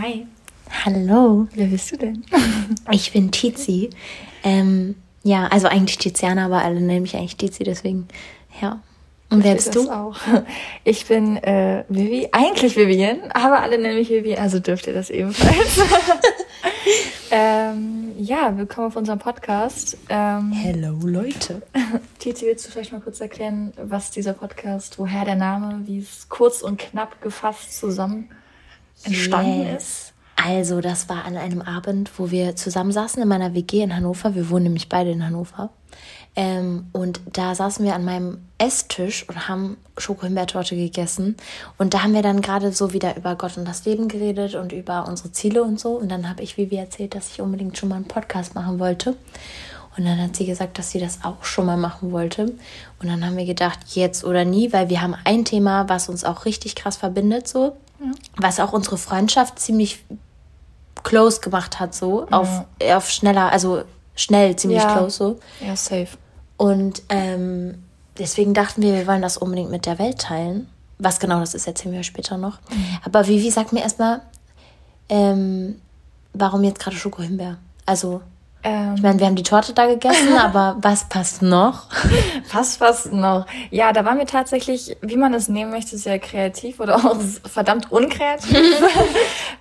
Hi. Hallo. Wer bist du denn? ich bin Tizi. Ähm, ja, also eigentlich Tiziana, aber alle nennen mich eigentlich Tizi, deswegen, ja. Und wer bist du? Auch. Ich bin äh, Vivi, eigentlich Vivian, aber alle nennen mich Vivi, also dürft ihr das ebenfalls. ähm, ja, willkommen auf unserem Podcast. Ähm, Hello, Leute. Tizi, willst du vielleicht mal kurz erklären, was dieser Podcast, woher der Name, wie es kurz und knapp gefasst zusammen entstanden yes. ist? Also, das war an einem Abend, wo wir zusammensaßen in meiner WG in Hannover. Wir wohnen nämlich beide in Hannover. Ähm, und da saßen wir an meinem Esstisch und haben Schokohimbeertorte gegessen. Und da haben wir dann gerade so wieder über Gott und das Leben geredet und über unsere Ziele und so. Und dann habe ich Vivi erzählt, dass ich unbedingt schon mal einen Podcast machen wollte. Und dann hat sie gesagt, dass sie das auch schon mal machen wollte. Und dann haben wir gedacht, jetzt oder nie, weil wir haben ein Thema, was uns auch richtig krass verbindet, so. Ja. Was auch unsere Freundschaft ziemlich close gemacht hat, so. Ja. Auf, auf schneller, also schnell ziemlich ja. close, so. Ja, safe. Und ähm, deswegen dachten wir, wir wollen das unbedingt mit der Welt teilen. Was genau das ist, erzählen wir später noch. Mhm. Aber Vivi, sag mir erstmal, ähm, warum jetzt gerade Schokohimbeer? Also, ähm, ich meine, wir haben die Torte da gegessen, aber was passt noch? Was passt noch? Ja, da waren wir tatsächlich, wie man es nehmen möchte, sehr kreativ oder auch verdammt unkreativ.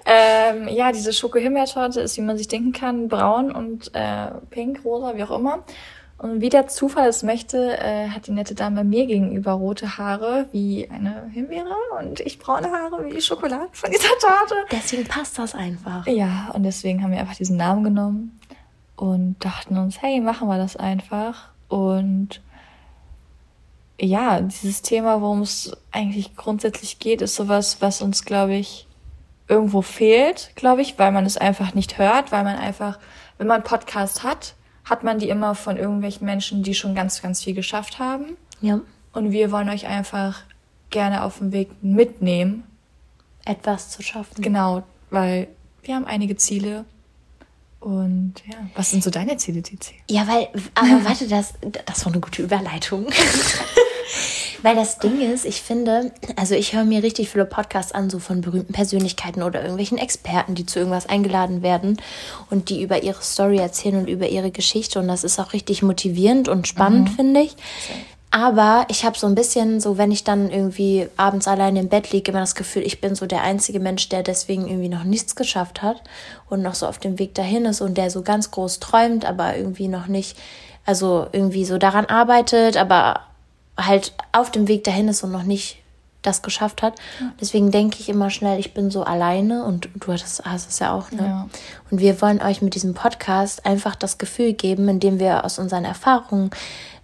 ähm, ja, diese Schokohimbeertorte ist, wie man sich denken kann, braun und äh, pink, rosa, wie auch immer. Und wie der Zufall es möchte, äh, hat die nette Dame mir gegenüber rote Haare wie eine Himbeere und ich braune Haare wie die Schokolade von dieser Torte. Deswegen passt das einfach. Ja, und deswegen haben wir einfach diesen Namen genommen und dachten uns, hey, machen wir das einfach. Und ja, dieses Thema, worum es eigentlich grundsätzlich geht, ist sowas, was uns, glaube ich, irgendwo fehlt, glaube ich, weil man es einfach nicht hört, weil man einfach, wenn man Podcast hat, hat man die immer von irgendwelchen Menschen, die schon ganz, ganz viel geschafft haben. Ja. Und wir wollen euch einfach gerne auf dem Weg mitnehmen. Etwas zu schaffen. Genau, weil wir haben einige Ziele. Und ja, was sind so deine Ziele, Tizi? Ja, weil, aber warte, das, das war eine gute Überleitung. Weil das Ding ist, ich finde, also ich höre mir richtig viele Podcasts an, so von berühmten Persönlichkeiten oder irgendwelchen Experten, die zu irgendwas eingeladen werden und die über ihre Story erzählen und über ihre Geschichte. Und das ist auch richtig motivierend und spannend, mhm. finde ich. Aber ich habe so ein bisschen, so wenn ich dann irgendwie abends allein im Bett liege, immer das Gefühl, ich bin so der einzige Mensch, der deswegen irgendwie noch nichts geschafft hat und noch so auf dem Weg dahin ist und der so ganz groß träumt, aber irgendwie noch nicht, also irgendwie so daran arbeitet, aber halt auf dem Weg dahin ist und noch nicht das geschafft hat. Deswegen denke ich immer schnell, ich bin so alleine und du hast, hast es ja auch. Ne? Ja. Und wir wollen euch mit diesem Podcast einfach das Gefühl geben, indem wir aus unseren Erfahrungen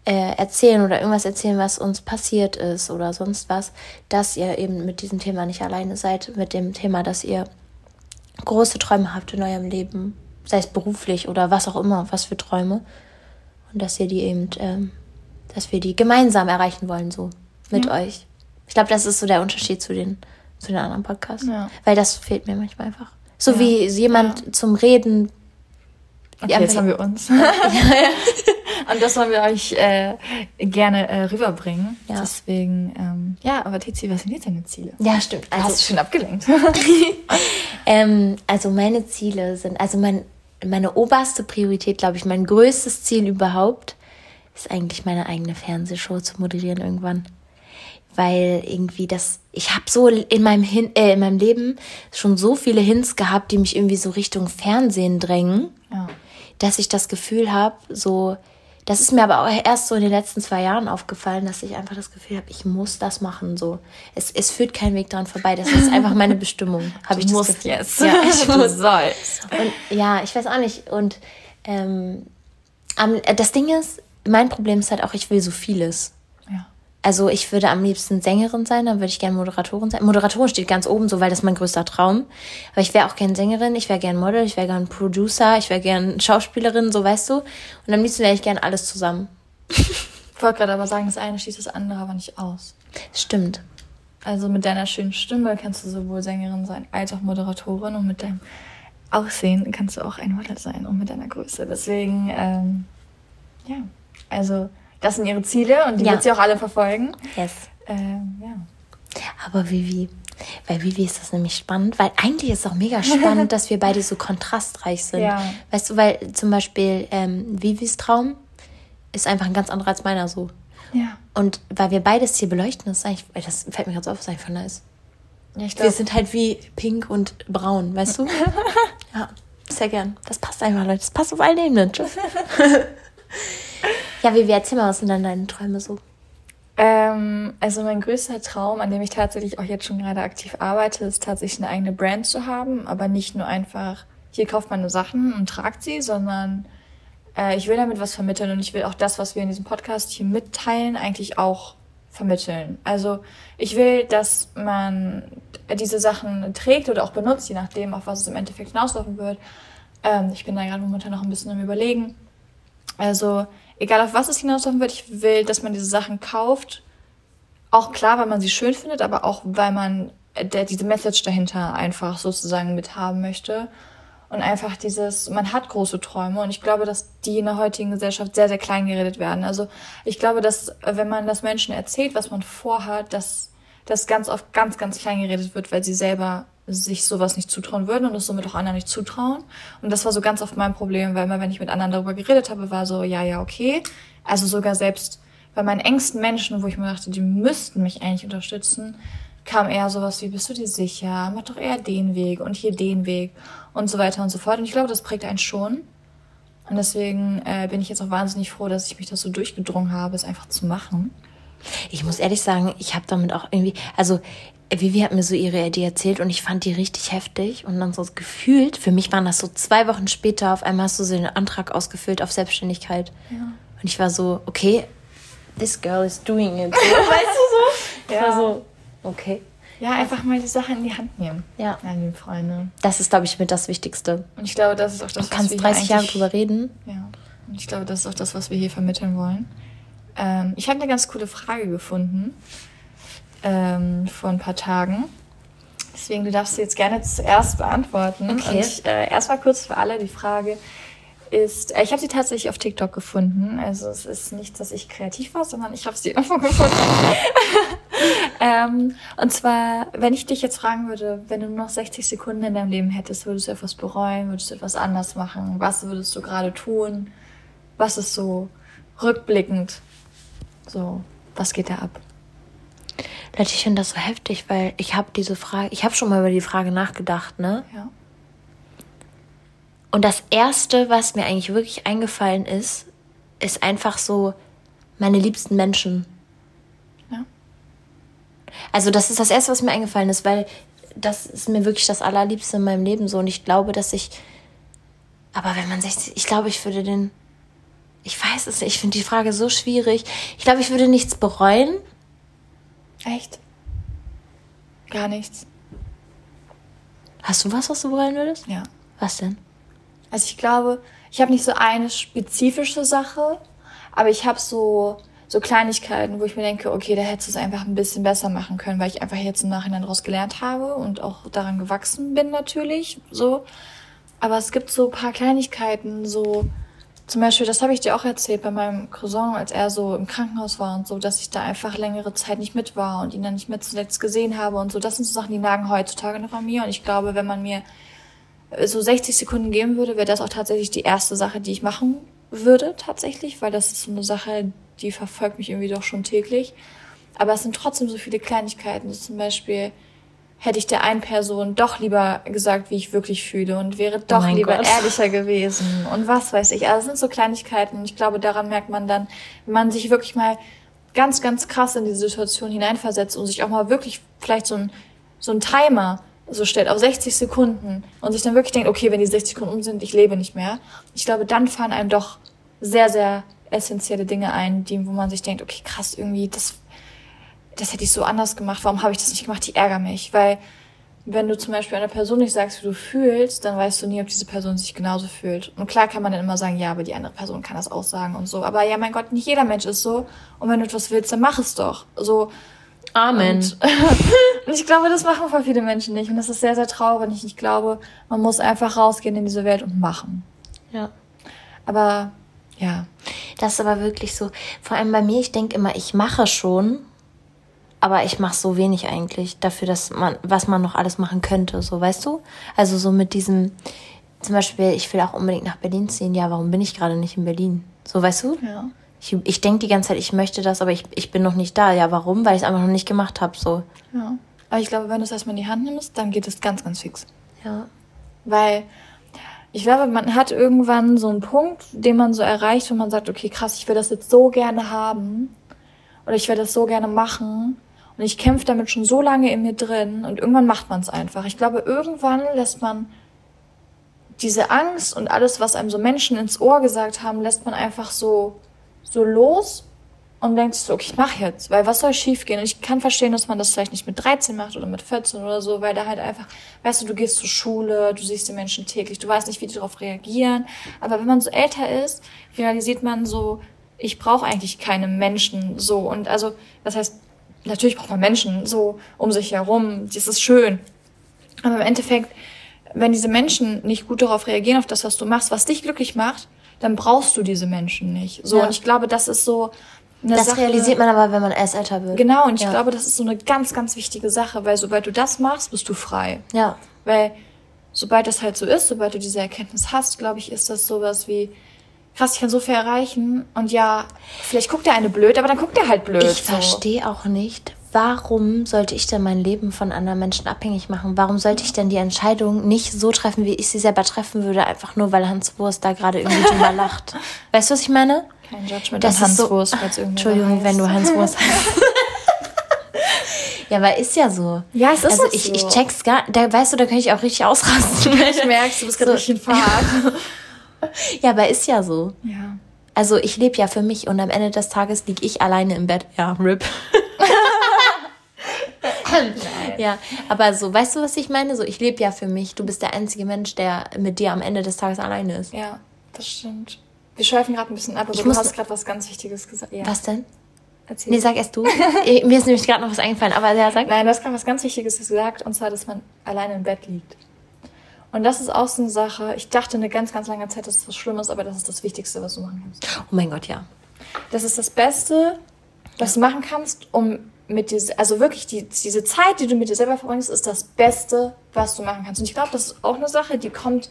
äh, erzählen oder irgendwas erzählen, was uns passiert ist oder sonst was, dass ihr eben mit diesem Thema nicht alleine seid, mit dem Thema, dass ihr große Träume habt in eurem Leben, sei es beruflich oder was auch immer, was für Träume. Und dass ihr die eben ähm, dass wir die gemeinsam erreichen wollen, so mit ja. euch. Ich glaube, das ist so der Unterschied zu den, zu den anderen Podcasts. Ja. Weil das fehlt mir manchmal einfach. So ja. wie jemand zum Reden. Okay, jetzt haben wir uns. Und das wollen wir euch äh, gerne äh, rüberbringen. Ja. Deswegen, ähm, ja, aber Tizi, was sind jetzt deine Ziele? Ja, stimmt. Also, hast du schon abgelenkt. ähm, also meine Ziele sind, also mein, meine oberste Priorität, glaube ich, mein größtes Ziel überhaupt ist eigentlich meine eigene Fernsehshow zu moderieren irgendwann. Weil irgendwie das, ich habe so in meinem, Hin äh, in meinem Leben schon so viele Hints gehabt, die mich irgendwie so Richtung Fernsehen drängen, ja. Dass ich das Gefühl habe, so, das ist mir aber auch erst so in den letzten zwei Jahren aufgefallen, dass ich einfach das Gefühl habe, ich muss das machen. So, es, es führt kein Weg dran vorbei. Das ist einfach meine Bestimmung. Habe ich musst das jetzt. Ja, ich du sollst. Und ja, ich weiß auch nicht. Und ähm, das Ding ist, mein Problem ist halt auch, ich will so vieles. Also ich würde am liebsten Sängerin sein, dann würde ich gerne Moderatorin sein. Moderatorin steht ganz oben so, weil das ist mein größter Traum. Aber ich wäre auch gern Sängerin, ich wäre gern Model, ich wäre gern Producer, ich wäre gern Schauspielerin, so weißt du. Und am liebsten wäre ich gern alles zusammen. Ich wollte gerade aber sagen, das eine schließt das andere aber nicht aus. Stimmt. Also mit deiner schönen Stimme kannst du sowohl Sängerin sein als auch Moderatorin und mit deinem Aussehen kannst du auch ein Model sein und mit deiner Größe. Deswegen, ähm, ja. Also, das sind ihre Ziele und die ja. wird sie auch alle verfolgen. Yes. Ähm, ja. Aber Vivi, Weil Vivi ist das nämlich spannend, weil eigentlich ist es auch mega spannend, dass wir beide so kontrastreich sind. Ja. Weißt du, weil zum Beispiel ähm, Vivis Traum ist einfach ein ganz anderer als meiner so. Ja. Und weil wir beides hier beleuchten, das ist eigentlich, das fällt mir gerade so auf, ist einfach nice. Ja, ich glaub, wir sind halt wie pink und braun, weißt du? ja, sehr gern. Das passt einfach, Leute. Das passt auf alle Ebenen. Tschüss. ja, wie, wie erzähl mal, was sind dann deine Träume so? Ähm, also mein größter Traum, an dem ich tatsächlich auch jetzt schon gerade aktiv arbeite, ist tatsächlich eine eigene Brand zu haben, aber nicht nur einfach, hier kauft man Sachen und tragt sie, sondern äh, ich will damit was vermitteln und ich will auch das, was wir in diesem Podcast hier mitteilen, eigentlich auch vermitteln. Also ich will, dass man diese Sachen trägt oder auch benutzt, je nachdem, auf was es im Endeffekt hinauslaufen wird. Ähm, ich bin da gerade momentan noch ein bisschen am Überlegen. Also egal auf was es hinauslaufen wird, ich will, dass man diese Sachen kauft. Auch klar, weil man sie schön findet, aber auch weil man der, diese Message dahinter einfach sozusagen mithaben möchte. Und einfach dieses, man hat große Träume und ich glaube, dass die in der heutigen Gesellschaft sehr, sehr klein geredet werden. Also ich glaube, dass wenn man das Menschen erzählt, was man vorhat, dass das ganz oft ganz, ganz klein geredet wird, weil sie selber sich sowas nicht zutrauen würden und es somit auch anderen nicht zutrauen. Und das war so ganz oft mein Problem, weil immer, wenn ich mit anderen darüber geredet habe, war so, ja, ja, okay. Also sogar selbst bei meinen engsten Menschen, wo ich mir dachte, die müssten mich eigentlich unterstützen, kam eher sowas wie, bist du dir sicher? Mach doch eher den Weg und hier den Weg und so weiter und so fort. Und ich glaube, das prägt einen schon. Und deswegen äh, bin ich jetzt auch wahnsinnig froh, dass ich mich das so durchgedrungen habe, es einfach zu machen. Ich muss ehrlich sagen, ich habe damit auch irgendwie, also Vivi hat mir so ihre Idee erzählt und ich fand die richtig heftig und dann so gefühlt, für mich waren das so zwei Wochen später, auf einmal hast du so den Antrag ausgefüllt auf Selbstständigkeit. Ja. Und ich war so, okay, this girl is doing it. weißt du so? Ja. Ich war so, okay. Ja, einfach mal die Sache in die Hand nehmen. Ja. Meine lieben Freunde. Das ist, glaube ich, mit das Wichtigste. Und ich glaube, das ist auch das, du kannst wir 30 Jahre drüber reden. Ja. Und ich glaube, das ist auch das, was wir hier vermitteln wollen. Ähm, ich habe eine ganz coole Frage gefunden ähm, vor ein paar Tagen. Deswegen, du darfst sie jetzt gerne zuerst beantworten. Okay. Und äh, erstmal kurz für alle die Frage ist, äh, ich habe sie tatsächlich auf TikTok gefunden. Also es ist nicht, dass ich kreativ war, sondern ich habe sie irgendwo gefunden. ähm, und zwar, wenn ich dich jetzt fragen würde, wenn du nur noch 60 Sekunden in deinem Leben hättest, würdest du etwas bereuen, würdest du etwas anders machen? Was würdest du gerade tun? Was ist so rückblickend? So, was geht da ab? Leute, ich finde das so heftig, weil ich habe diese Frage, ich habe schon mal über die Frage nachgedacht, ne? Ja. Und das erste, was mir eigentlich wirklich eingefallen ist, ist einfach so meine liebsten Menschen. Ja. Also das ist das erste, was mir eingefallen ist, weil das ist mir wirklich das allerliebste in meinem Leben so und ich glaube, dass ich aber wenn man 60, ich glaube, ich würde den ich weiß es nicht, ich finde die Frage so schwierig. Ich glaube, ich würde nichts bereuen, Echt? Gar nichts. Hast du was, was du bereuen würdest? Ja. Was denn? Also ich glaube, ich habe nicht so eine spezifische Sache, aber ich habe so so Kleinigkeiten, wo ich mir denke, okay, da hättest du es einfach ein bisschen besser machen können, weil ich einfach jetzt im Nachhinein daraus gelernt habe und auch daran gewachsen bin natürlich, so. Aber es gibt so ein paar Kleinigkeiten, so zum Beispiel, das habe ich dir auch erzählt bei meinem Cousin, als er so im Krankenhaus war und so, dass ich da einfach längere Zeit nicht mit war und ihn dann nicht mehr zuletzt gesehen habe und so. Das sind so Sachen, die nagen heutzutage noch an mir. Und ich glaube, wenn man mir so 60 Sekunden geben würde, wäre das auch tatsächlich die erste Sache, die ich machen würde, tatsächlich, weil das ist so eine Sache, die verfolgt mich irgendwie doch schon täglich. Aber es sind trotzdem so viele Kleinigkeiten, so zum Beispiel, hätte ich der einen Person doch lieber gesagt, wie ich wirklich fühle und wäre doch oh lieber Gott. ehrlicher gewesen und was weiß ich. Also es sind so Kleinigkeiten und ich glaube, daran merkt man dann, wenn man sich wirklich mal ganz, ganz krass in die Situation hineinversetzt und sich auch mal wirklich vielleicht so ein, so ein Timer so stellt auf 60 Sekunden und sich dann wirklich denkt, okay, wenn die 60 Sekunden um sind, ich lebe nicht mehr. Ich glaube, dann fallen einem doch sehr, sehr essentielle Dinge ein, die, wo man sich denkt, okay, krass, irgendwie, das das hätte ich so anders gemacht, warum habe ich das nicht gemacht, die ärgern mich. Weil wenn du zum Beispiel einer Person nicht sagst, wie du fühlst, dann weißt du nie, ob diese Person sich genauso fühlt. Und klar kann man dann immer sagen, ja, aber die andere Person kann das auch sagen und so. Aber ja, mein Gott, nicht jeder Mensch ist so. Und wenn du etwas willst, dann mach es doch. So. Amen. Und, und ich glaube, das machen voll viele Menschen nicht. Und das ist sehr, sehr traurig. Ich glaube, man muss einfach rausgehen in diese Welt und machen. Ja. Aber, ja. Das ist aber wirklich so. Vor allem bei mir, ich denke immer, ich mache schon aber ich mache so wenig eigentlich dafür, dass man, was man noch alles machen könnte, so weißt du? Also so mit diesem, zum Beispiel, ich will auch unbedingt nach Berlin ziehen. Ja, warum bin ich gerade nicht in Berlin? So, weißt du? Ja. Ich, ich denke die ganze Zeit, ich möchte das, aber ich, ich bin noch nicht da. Ja, warum? Weil ich es einfach noch nicht gemacht habe. So. Ja. Aber ich glaube, wenn du es erstmal in die Hand nimmst, dann geht es ganz, ganz fix. Ja. Weil ich glaube, man hat irgendwann so einen Punkt, den man so erreicht, wo man sagt, okay, krass, ich will das jetzt so gerne haben. Oder ich will das so gerne machen. Und ich kämpfe damit schon so lange in mir drin. Und irgendwann macht man es einfach. Ich glaube, irgendwann lässt man diese Angst und alles, was einem so Menschen ins Ohr gesagt haben, lässt man einfach so, so los und denkt so, okay, ich mach jetzt, weil was soll schiefgehen? Und ich kann verstehen, dass man das vielleicht nicht mit 13 macht oder mit 14 oder so, weil da halt einfach, weißt du, du gehst zur Schule, du siehst die Menschen täglich, du weißt nicht, wie die darauf reagieren. Aber wenn man so älter ist, realisiert man so, ich brauche eigentlich keine Menschen so. Und also, das heißt, natürlich braucht man Menschen so um sich herum, das ist schön. Aber im Endeffekt, wenn diese Menschen nicht gut darauf reagieren, auf das, was du machst, was dich glücklich macht, dann brauchst du diese Menschen nicht. So, ja. und ich glaube, das ist so, das Sache, realisiert man aber, wenn man erst älter wird. Genau, und ich ja. glaube, das ist so eine ganz, ganz wichtige Sache, weil sobald du das machst, bist du frei. Ja. Weil sobald das halt so ist, sobald du diese Erkenntnis hast, glaube ich, ist das sowas wie, krass, ich kann so viel erreichen und ja, vielleicht guckt der eine blöd, aber dann guckt der halt blöd. Ich so. verstehe auch nicht, warum sollte ich denn mein Leben von anderen Menschen abhängig machen? Warum sollte ich denn die Entscheidung nicht so treffen, wie ich sie selber treffen würde, einfach nur weil Hans Wurst da gerade irgendwie drüber lacht? Weißt du, was ich meine? Kein Judgment das an Hans so, Wurst, falls Entschuldigung, wenn du Hans Wurst heißt. Ja, aber ist ja so. Ja, es ist also ich, so. ich check's gar, da weißt du, da könnte ich auch richtig ausrasten. Ich merk's, du bist gerade so. richtig in Fahrt. ja, aber ist ja so. Ja. Also ich lebe ja für mich und am Ende des Tages lieg ich alleine im Bett. Ja, RIP. ja, aber so, weißt du, was ich meine? So, ich lebe ja für mich. Du bist der einzige Mensch, der mit dir am Ende des Tages alleine ist. Ja, das stimmt. Wir schweifen gerade ein bisschen ab, aber ich du hast gerade was ganz Wichtiges gesagt. Ja. Was denn? Erzähl. Nee, sag erst du. Mir ist nämlich gerade noch was eingefallen, aber ja, sag. Nein, du hast gerade was ganz Wichtiges gesagt, und zwar, dass man alleine im Bett liegt. Und das ist auch so eine Sache. Ich dachte eine ganz, ganz lange Zeit, dass das was Schlimmes, aber das ist das Wichtigste, was du machen kannst. Oh mein Gott, ja. Das ist das Beste, was ja. du machen kannst, um mit dir, also wirklich die, diese Zeit, die du mit dir selber verbringst, ist das Beste, was du machen kannst. Und ich glaube, das ist auch eine Sache, die kommt,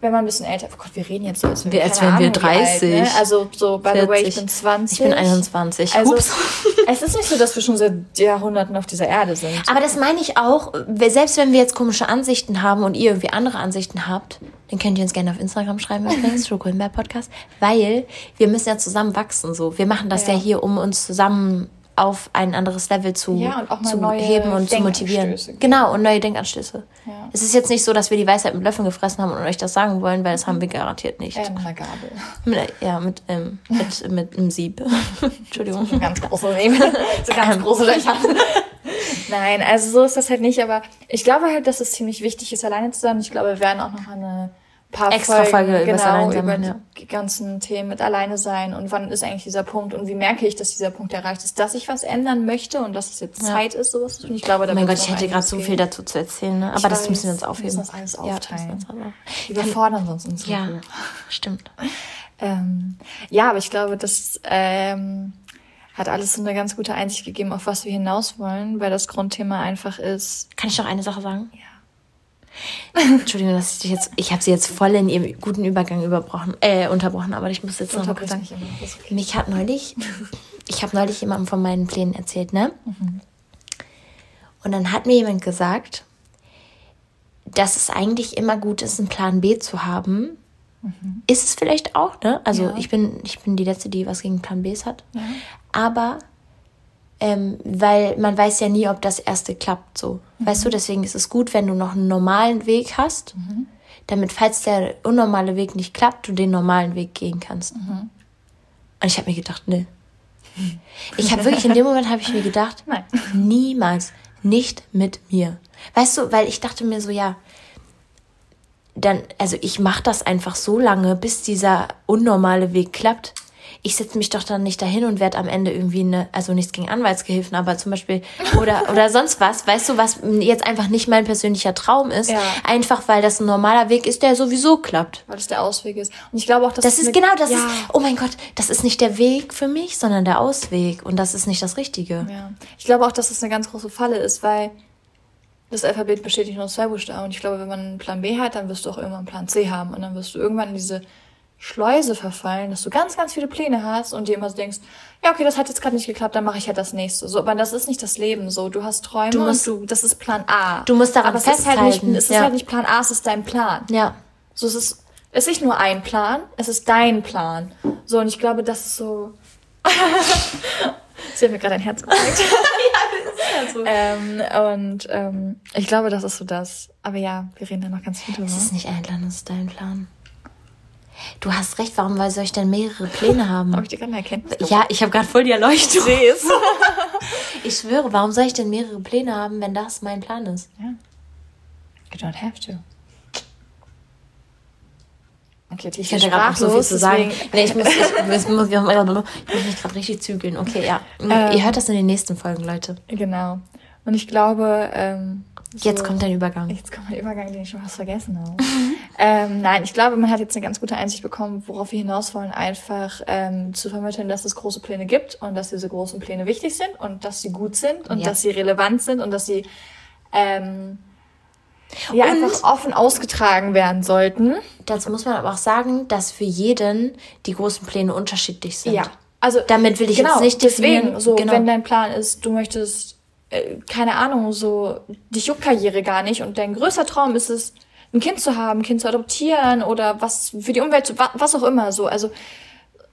wenn man ein bisschen älter, oh Gott, wir reden jetzt so, als, wir, als wären wir 30. Alt, ne? Also so, by 40. the way, ich bin 20. Ich bin 21. Also, es ist nicht so, dass wir schon seit Jahrhunderten auf dieser Erde sind. Aber das meine ich auch, selbst wenn wir jetzt komische Ansichten haben und ihr irgendwie andere Ansichten habt, dann könnt ihr uns gerne auf Instagram schreiben übrigens, True Podcast, weil wir müssen ja zusammen wachsen so. Wir machen das ja, ja hier, um uns zusammen auf ein anderes Level zu, ja, und zu heben und zu motivieren. Genau, und neue Denkanstöße. Ja. Es ist jetzt nicht so, dass wir die Weisheit mit Löffeln gefressen haben und euch das sagen wollen, weil das haben wir garantiert nicht. Äh, mit einer Gabel. Mit, ja, mit, ähm, mit, mit einem Sieb. Entschuldigung. So ganz große Sieb. so ganz große Löcher. Nein, also so ist das halt nicht, aber ich glaube halt, dass es ziemlich wichtig ist, alleine zu sein. Ich glaube, wir werden auch noch eine paar extra Folgen, Folge genau, über ja. die ganzen Themen mit alleine sein und wann ist eigentlich dieser Punkt und wie merke ich, dass dieser Punkt erreicht ist, dass ich was ändern möchte und dass es jetzt ja. Zeit ist, sowas zu tun. Ich glaube, da oh mein Gott, ich hätte gerade so viel dazu zu erzählen, ne? aber das müssen wir uns aufheben. Wir müssen das alles aufteilen. Ja, wir überfordern sonst uns. Ja, stimmt. ähm, ja, aber ich glaube, das ähm, hat alles so eine ganz gute Einsicht gegeben, auf was wir hinaus wollen, weil das Grundthema einfach ist. Kann ich noch eine Sache sagen? Ja. Entschuldigung, dass ich dich jetzt, ich habe sie jetzt voll in ihrem guten Übergang überbrochen, äh, unterbrochen, aber ich muss jetzt noch mal sagen. Okay. Mich hat neulich, ich habe neulich jemandem von meinen Plänen erzählt, ne? Mhm. Und dann hat mir jemand gesagt, dass es eigentlich immer gut ist, einen Plan B zu haben. Mhm. Ist es vielleicht auch, ne? Also ja. ich bin, ich bin die Letzte, die was gegen Plan Bs hat. Ja. Aber ähm, weil man weiß ja nie, ob das erste klappt so. Weißt du, deswegen ist es gut, wenn du noch einen normalen Weg hast, mhm. damit, falls der unnormale Weg nicht klappt, du den normalen Weg gehen kannst. Mhm. Und ich habe mir gedacht, ne. Ich habe wirklich in dem Moment habe ich mir gedacht, Nein. niemals, nicht mit mir. Weißt du, weil ich dachte mir so, ja, dann, also ich mache das einfach so lange, bis dieser unnormale Weg klappt ich setze mich doch dann nicht dahin und werde am Ende irgendwie eine, also nichts gegen Anwaltsgehilfen, aber zum Beispiel oder oder sonst was, weißt du, was jetzt einfach nicht mein persönlicher Traum ist, Ja. einfach weil das ein normaler Weg ist, der sowieso klappt. Weil das der Ausweg ist. Und ich glaube auch, dass Das ist genau, das ja. ist, oh mein Gott, das ist nicht der Weg für mich, sondern der Ausweg und das ist nicht das Richtige. Ja. Ich glaube auch, dass das eine ganz große Falle ist, weil das Alphabet besteht nicht nur aus zwei Buchstaben. Und ich glaube, wenn man einen Plan B hat, dann wirst du auch irgendwann einen Plan C haben. Und dann wirst du irgendwann in diese Schleuse verfallen, dass du ganz, ganz viele Pläne hast und dir immer so denkst, ja, okay, das hat jetzt gerade nicht geklappt, dann mache ich halt das nächste. So, aber das ist nicht das Leben so. Du hast Träume Du musst- und du, das ist Plan A. Du musst daran aber es ist halt nicht, festhalten, es ist ja. halt nicht Plan A, es ist dein Plan. Ja. So, es ist, es ist nicht nur ein Plan, es ist dein Plan. So, und ich glaube, das ist so. Sie hat mir gerade ein Herz gezeigt. ähm, und ähm, ich glaube, das ist so das. Aber ja, wir reden da noch ganz viel drüber. Es ist nicht ein Plan, es ist dein Plan. Du hast recht, warum weil soll ich denn mehrere Pläne haben? Habe ich dir gerade eine Erkenntnis? Ja, ich habe gerade voll die Erleuchtung. Seh's. Ich schwöre, warum soll ich denn mehrere Pläne haben, wenn das mein Plan ist? ja. You don't have to. Okay, Ich könnte gerade so viel zu sagen. Nee, ich muss, ich, ich muss, ich muss mich gerade richtig zügeln. Okay, ja. Ähm. Ihr hört das in den nächsten Folgen, Leute. Genau. Und ich glaube, ähm, Jetzt so- kommt ein Übergang. Jetzt kommt der Übergang, den ich schon fast vergessen habe. ähm, nein, ich glaube, man hat jetzt eine ganz gute Einsicht bekommen, worauf wir hinaus wollen, einfach ähm, zu vermitteln, dass es große Pläne gibt und dass diese großen Pläne wichtig sind und dass sie gut sind und Ja. dass sie relevant sind und dass sie ähm, ja, Und- einfach offen ausgetragen werden sollten. Dazu muss man aber auch sagen, dass für jeden die großen Pläne unterschiedlich sind. Ja. Also Damit will ich genau, jetzt nicht deswegen, definieren. so, genau. wenn dein Plan ist, du möchtest, äh, keine Ahnung, so, dich juckt Karriere gar nicht und dein größter Traum ist es, ein Kind zu haben, ein Kind zu adoptieren oder was für die Umwelt, was auch immer, so, also,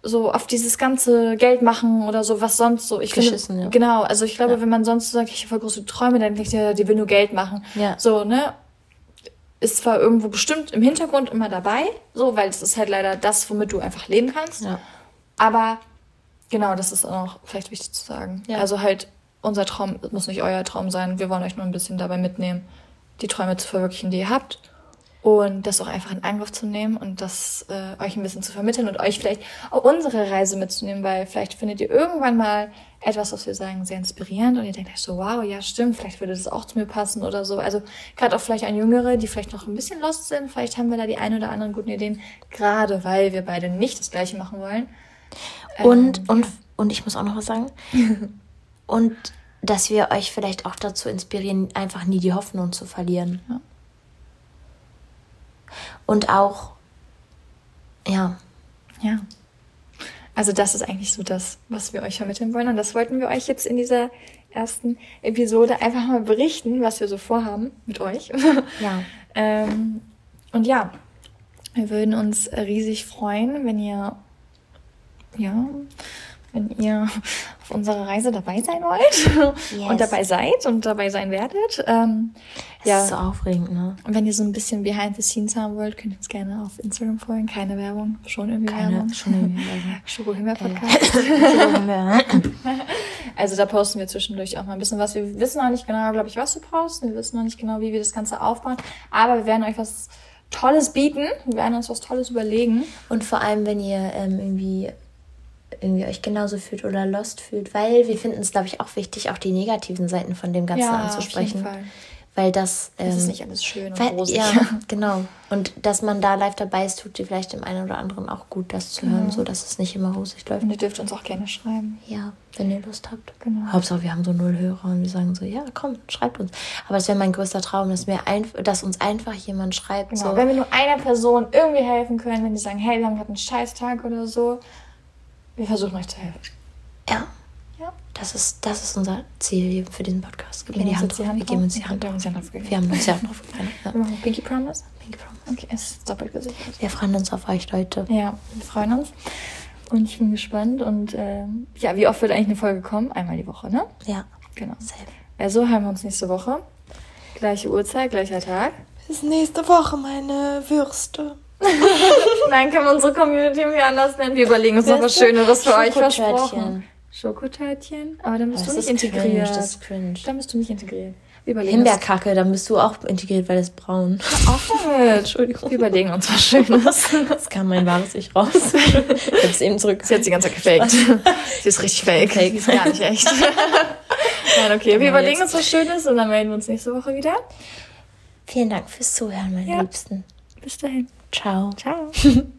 so auf dieses ganze Geld machen oder so, was sonst so. Ich Geschissen, finde, ja. genau, also ich glaube, wenn man sonst sagt, ich habe voll große Träume, dann denke ich, ja, die will nur Geld machen. Ja. So, ne? Ist zwar irgendwo bestimmt im Hintergrund immer dabei, so, weil es ist halt leider das, womit du einfach leben kannst. Ja. Aber genau, das ist auch vielleicht wichtig zu sagen. Ja. Also halt, unser Traum muss nicht euer Traum sein. Wir wollen euch nur ein bisschen dabei mitnehmen, die Träume zu verwirklichen, die ihr habt. Und das auch einfach in Angriff zu nehmen und das äh, euch ein bisschen zu vermitteln und euch vielleicht auch unsere Reise mitzunehmen, weil vielleicht findet ihr irgendwann mal etwas, was wir sagen, sehr inspirierend und ihr denkt euch so, wow, ja stimmt, vielleicht würde das auch zu mir passen oder so. Also gerade auch vielleicht an Jüngere, die vielleicht noch ein bisschen lost sind, vielleicht haben wir da die ein oder anderen guten Ideen, gerade weil wir beide nicht das Gleiche machen wollen. Und, Ähm, und, und ich muss auch noch was sagen. und dass wir euch vielleicht auch dazu inspirieren, einfach nie die Hoffnung zu verlieren. Ja. Und auch, ja, Ja. Also das ist eigentlich so das, was wir euch vermitteln wollen. Und das wollten wir euch jetzt in dieser ersten Episode einfach mal berichten, was wir so vorhaben mit euch. ja. ähm, und ja, wir würden uns riesig freuen, wenn ihr, ja, wenn ihr auf unserer Reise dabei sein wollt Yes. und dabei seid und dabei sein werdet. Ähm, Es ja. ist so aufregend, ne? Und wenn ihr so ein bisschen Behind the Scenes haben wollt, könnt ihr uns gerne auf Instagram folgen. Keine Werbung, schon irgendwie Keine, Werbung. schon irgendwie Werbung. Schoko Podcast. Also da posten wir zwischendurch auch mal ein bisschen was. Wir wissen noch nicht genau, glaube ich, was wir posten. Wir wissen noch nicht genau, wie wir das Ganze aufbauen. Aber wir werden euch was Tolles bieten. Wir werden uns was Tolles überlegen. Und vor allem, wenn ihr ähm, irgendwie, irgendwie euch genauso fühlt oder lost fühlt, weil wir finden es, glaube ich, auch wichtig, auch die negativen Seiten von dem Ganzen anzusprechen. Fall. Weil das. Ähm, Es ist nicht alles schön und weil, rosig. ja, genau. Und dass man da live dabei ist, tut dir vielleicht dem einen oder anderen auch gut, das zu hören, so dass es nicht immer rosig läuft. Und ihr dürft uns auch gerne schreiben. Ja, wenn ihr Lust habt. Genau. Hauptsache, wir haben so null Hörer und wir sagen so, ja, komm, schreibt uns. Aber es wäre mein größter Traum, dass, mir ein, dass uns einfach jemand schreibt. Genau. So, Wenn wir nur einer Person irgendwie helfen können, wenn die sagen, hey, wir haben gerade einen Scheißtag oder so, wir versuchen euch zu helfen. ja, Ja. das ist, das ist unser Ziel hier für diesen Podcast. Gib Wir mir die geben Hand uns jetzt drauf. Wir geben uns die Hand Wir haben drauf. uns die Hand drauf gegeben. Wir haben uns die Hand drauf gegeben. Ja. Wir machen Pinky Promise. Pinky Promise. Okay, es ist doppelt gesichert. Wir freuen uns auf euch, Leute. Ja, wir freuen uns. Und ich bin gespannt. Und ähm, ja, wie oft wird eigentlich eine Folge kommen? Einmal die Woche, ne? Ja, Genau. safe. Also hören wir uns nächste Woche. Gleiche Uhrzeit, gleicher Tag. Bis nächste Woche, meine Würste. Nein, können wir unsere Community irgendwie anders nennen. Wir überlegen uns noch was? Schöneres für euch versprochen. Schokotörtchen? Aber dann bist Das du nicht ist cringe, integriert. das ist cringe. Dann bist du nicht integriert. Himbeerkacke, dann bist du auch integriert, weil das braun. Damit. Entschuldigung. Wir überlegen uns was Schönes. Das kam mein wahres Ich raus. Ich hab's eben zurück. Sie hat die ganze Zeit gefaked. Sie ist richtig fake. Fake. Sie ist gar nicht echt. Nein, okay. Wir überlegen uns was Schönes und dann melden wir uns nächste Woche wieder. Vielen Dank fürs Zuhören, meine Ja. Liebsten. Bis dahin. Ciao. Ciao.